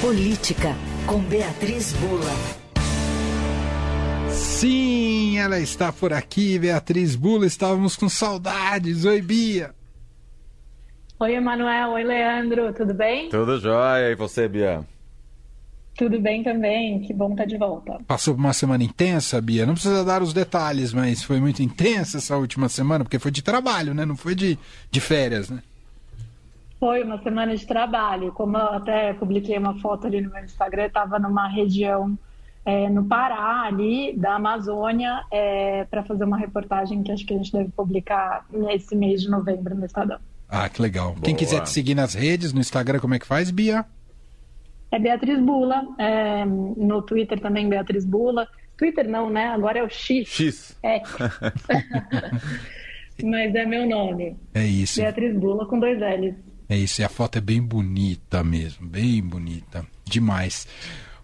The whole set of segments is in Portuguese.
Política, com Beatriz Bula. Sim, ela está por aqui, Beatriz Bula. Estávamos com saudades. Oi, Bia. Oi, Emanuel. Oi, Leandro. Tudo bem? Tudo jóia. E você, Bia? Tudo bem também. Que bom estar de volta. Passou por uma semana intensa, Bia. Não precisa dar os detalhes, mas foi muito intensa essa última semana, porque foi de trabalho, né? Não foi de, de férias, né? Foi uma semana de trabalho. Como eu até publiquei uma foto ali no meu Instagram, estava numa região é, no Pará, ali da Amazônia, é, para fazer uma reportagem que acho que a gente deve publicar nesse mês de novembro no Estadão. Ah, que legal. Boa. Quem quiser te seguir nas redes, no Instagram, como é que faz, Bia? É Beatriz Bula. É, no Twitter também, Beatriz Bula. Twitter não, né? Agora é o X. X. É. Mas é meu nome. É isso. Beatriz Bula com dois L's. É isso, e a foto é bem bonita mesmo, bem bonita, demais.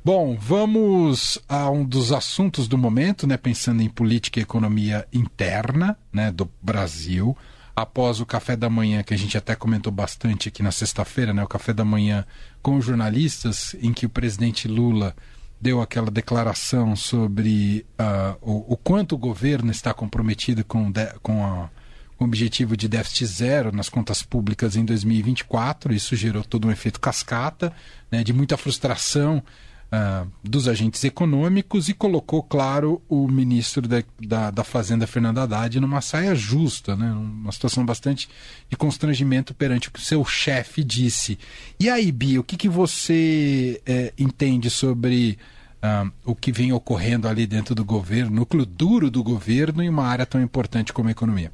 Bom, vamos a um dos assuntos do momento, né, pensando em política e economia interna, né, do Brasil. Após o café da manhã, que a gente até comentou bastante aqui na sexta-feira, né, o café da manhã com jornalistas, em que o presidente Lula deu aquela declaração sobre uh, o, o, quanto o governo está comprometido com, de, com a com o objetivo de déficit zero nas contas públicas em 2024. Isso gerou todo um efeito cascata, né, de muita frustração uh, dos agentes econômicos e colocou, claro, o ministro da, da, da, Fazenda, Fernando Haddad, numa saia justa, né, uma situação bastante de constrangimento perante o que o seu chefe disse. E aí, Bia, o que, que você eh, entende sobre. Uh, o que vem ocorrendo ali dentro do governo, núcleo duro do governo em uma área tão importante como a economia?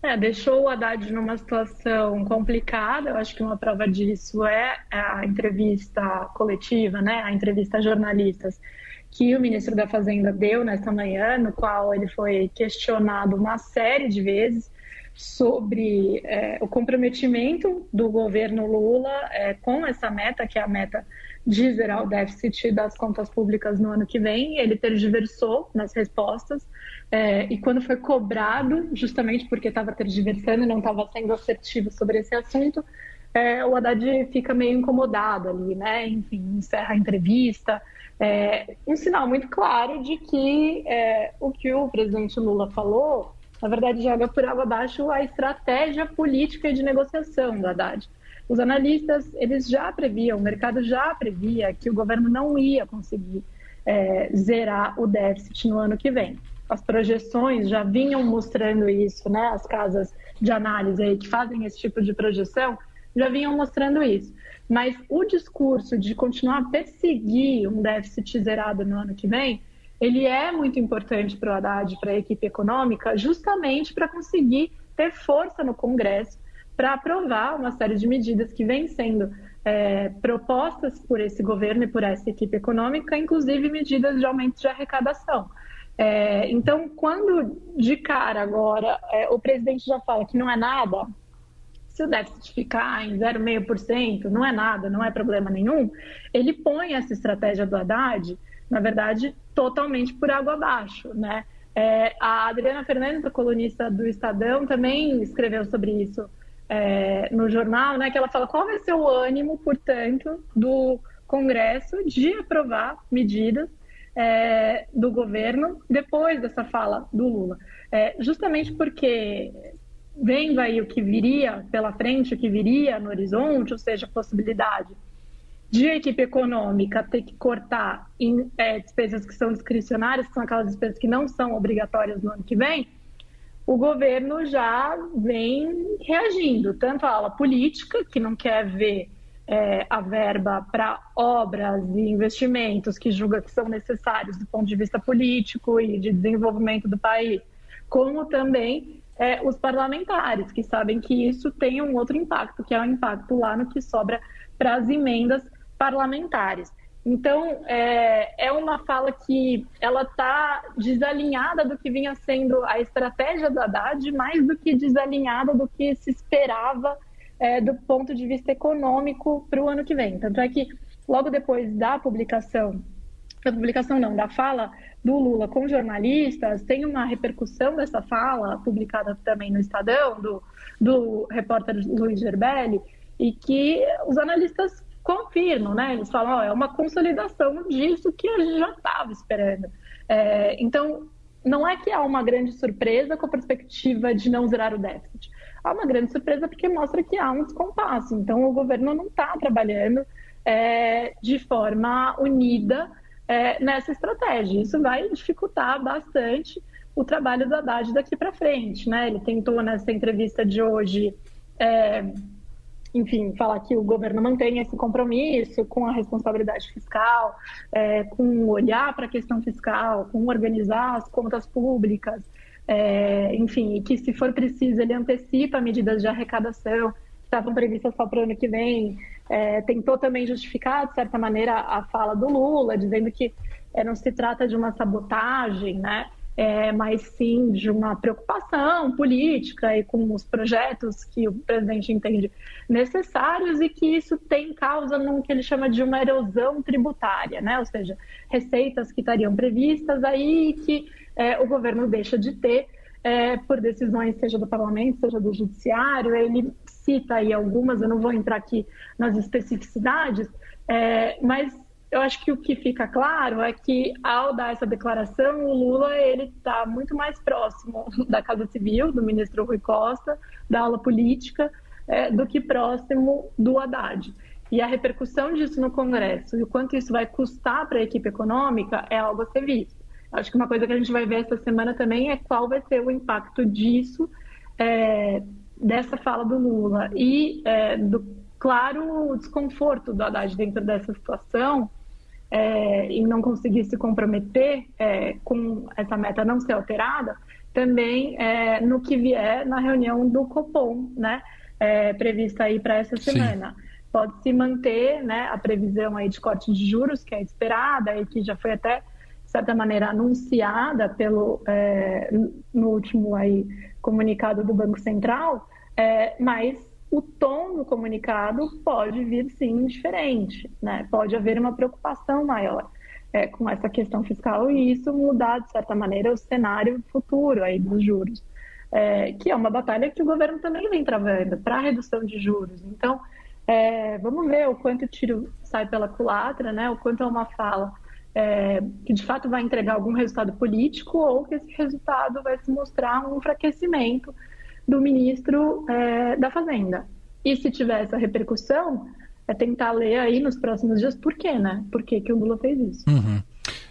É, deixou o Haddad numa situação complicada. Eu acho que uma prova disso é a entrevista coletiva, né? A entrevista a jornalistas que o ministro da Fazenda deu nesta manhã, no qual ele foi questionado uma série de vezes sobre é, o comprometimento do governo Lula é, com essa meta, que é a meta de zerar o déficit das contas públicas no ano que vem. Ele tergiversou nas respostas. É, e quando foi cobrado, justamente porque estava tergiversando e não estava sendo assertivo sobre esse assunto, é, o Haddad fica meio incomodado ali, né? Enfim, encerra a entrevista. É, um sinal muito claro de que é, o que o presidente Lula falou, na verdade, joga por água abaixo a estratégia política de negociação do Haddad. Os analistas, eles já previam, o mercado já previa que o governo não ia conseguir é, zerar o déficit no ano que vem as projeções já vinham mostrando isso, né? As casas de análise aí que fazem esse tipo de projeção já vinham mostrando isso. Mas o discurso de continuar a perseguir um déficit zerado no ano que vem, ele é muito importante para o Haddad, para a equipe econômica, justamente para conseguir ter força no Congresso para aprovar uma série de medidas que vêm sendo é, propostas por esse governo e por essa equipe econômica, inclusive medidas de aumento de arrecadação. É, então, quando de cara agora é, o presidente já fala que não é nada, se o déficit ficar em 0,5%, não é nada, não é problema nenhum, ele põe essa estratégia do Haddad, na verdade, totalmente por água abaixo, né? É, a Adriana Fernandes, a colunista do Estadão, também escreveu sobre isso é, no jornal, né? Que ela fala qual vai ser o ânimo, portanto, do Congresso de aprovar medidas é, do governo depois dessa fala do Lula. É, justamente porque, vendo aí o que viria pela frente, o que viria no horizonte, ou seja, a possibilidade de a equipe econômica ter que cortar em é, despesas que são discricionárias, que são aquelas despesas que não são obrigatórias no ano que vem, o governo já vem reagindo, tanto a ala política, que não quer ver é, a verba para obras e investimentos que julga que são necessários do ponto de vista político e de desenvolvimento do país, como também é, os parlamentares, que sabem que isso tem um outro impacto, que é o impacto lá no que sobra para as emendas parlamentares. Então, é, é uma fala que ela está desalinhada do que vinha sendo a estratégia do Haddad, mais do que desalinhada do que se esperava é, do ponto de vista econômico para o ano que vem. Tanto é que logo depois da publicação, da publicação não, da fala do Lula com jornalistas, tem uma repercussão dessa fala, publicada também no Estadão, do, do repórter Luiz Gerbelli, e que os analistas confirmam, né? Eles falam, oh, é uma consolidação disso que a gente já estava esperando. É, então, não é que há uma grande surpresa com a perspectiva de não zerar o déficit. Uma grande surpresa porque mostra que há um descompasso. Então, o governo não está trabalhando é, de forma unida é, nessa estratégia. Isso vai dificultar bastante o trabalho do Haddad daqui para frente. Né? Ele tentou, nessa entrevista de hoje, é, enfim, falar que o governo mantém esse compromisso com a responsabilidade fiscal, é, com olhar para a questão fiscal, com organizar as contas públicas, é, enfim, e que se for preciso ele antecipa medidas de arrecadação que estavam previstas só para o ano que vem. É, tentou também justificar, de certa maneira, a fala do Lula, dizendo que é, não se trata de uma sabotagem, né? é, mas sim de uma preocupação política e com os projetos que o presidente entende necessários e que isso tem causa no que ele chama de uma erosão tributária, né? ou seja, receitas que estariam previstas aí que é, o governo deixa de ter é, por decisões, seja do parlamento, seja do judiciário. Ele cita aí algumas, eu não vou entrar aqui nas especificidades, é, mas eu acho que o que fica claro é que ao dar essa declaração, o Lula ele está muito mais próximo da Casa Civil, do ministro Rui Costa, da aula política, é, do que próximo do Haddad. E a repercussão disso no Congresso e o quanto isso vai custar para a equipe econômica é algo a ser visto. Acho que uma coisa que a gente vai ver essa semana também é qual vai ser o impacto disso, é, dessa fala do Lula e é, do claro desconforto do Haddad dentro dessa situação é, e não conseguir se comprometer é, com essa meta não ser alterada, também é, no que vier na reunião do Copom, né, é, prevista aí para essa semana. Sim. Pode se manter né, a previsão aí de corte de juros, que é esperada e que já foi até, de certa maneira, anunciada pelo, é, no último aí, comunicado do Banco Central, é, mas o tom do comunicado pode vir sim diferente, né? Pode haver uma preocupação maior é, com essa questão fiscal e isso mudar de certa maneira o cenário futuro aí dos juros, é, que é uma batalha que o governo também vem travando para a redução de juros. Então, é, vamos ver o quanto o tiro sai pela culatra, né? O quanto é uma fala é, que de fato vai entregar algum resultado político ou que esse resultado vai se mostrar um enfraquecimento do ministro é, da Fazenda. E se tiver essa repercussão, é tentar ler aí nos próximos dias por quê, né? Por que, que o Lula fez isso. Uhum.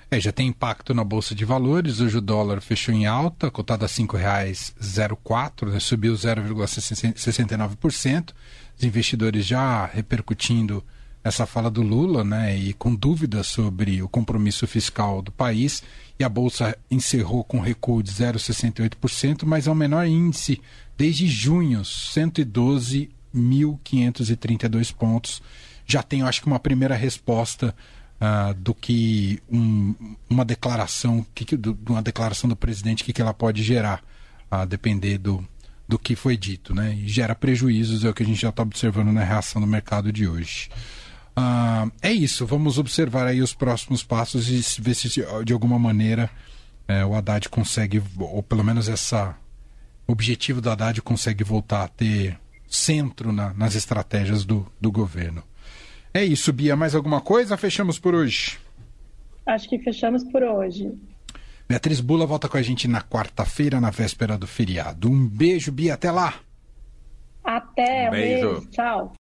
É, já tem impacto na Bolsa de Valores. Hoje o dólar fechou em alta, cotado a R$ 5,04, né? subiu 0,69%. Os investidores já repercutindo essa fala do Lula, né, e com dúvidas sobre o compromisso fiscal do país, e a bolsa encerrou com recuo de 0,68%, mas é o menor índice desde junho, 112.532 pontos. Já tem, acho que, uma primeira resposta uh, do que um, uma declaração, que, do, uma declaração do presidente, que, que ela pode gerar, a depender do, do que foi dito, né? E gera prejuízos, é o que a gente já está observando na reação do mercado de hoje. Uh, é isso, vamos observar aí os próximos passos e ver se de alguma maneira é, o Haddad consegue, ou pelo menos essa objetivo do Haddad consegue voltar a ter centro na, nas estratégias do, do governo. É isso, Bia. Mais alguma coisa? Fechamos por hoje. Acho que fechamos por hoje. Beatriz Bula volta com a gente na quarta-feira, na véspera do feriado. Um beijo, Bia. Até lá. Até. Um beijo. beijo. Tchau.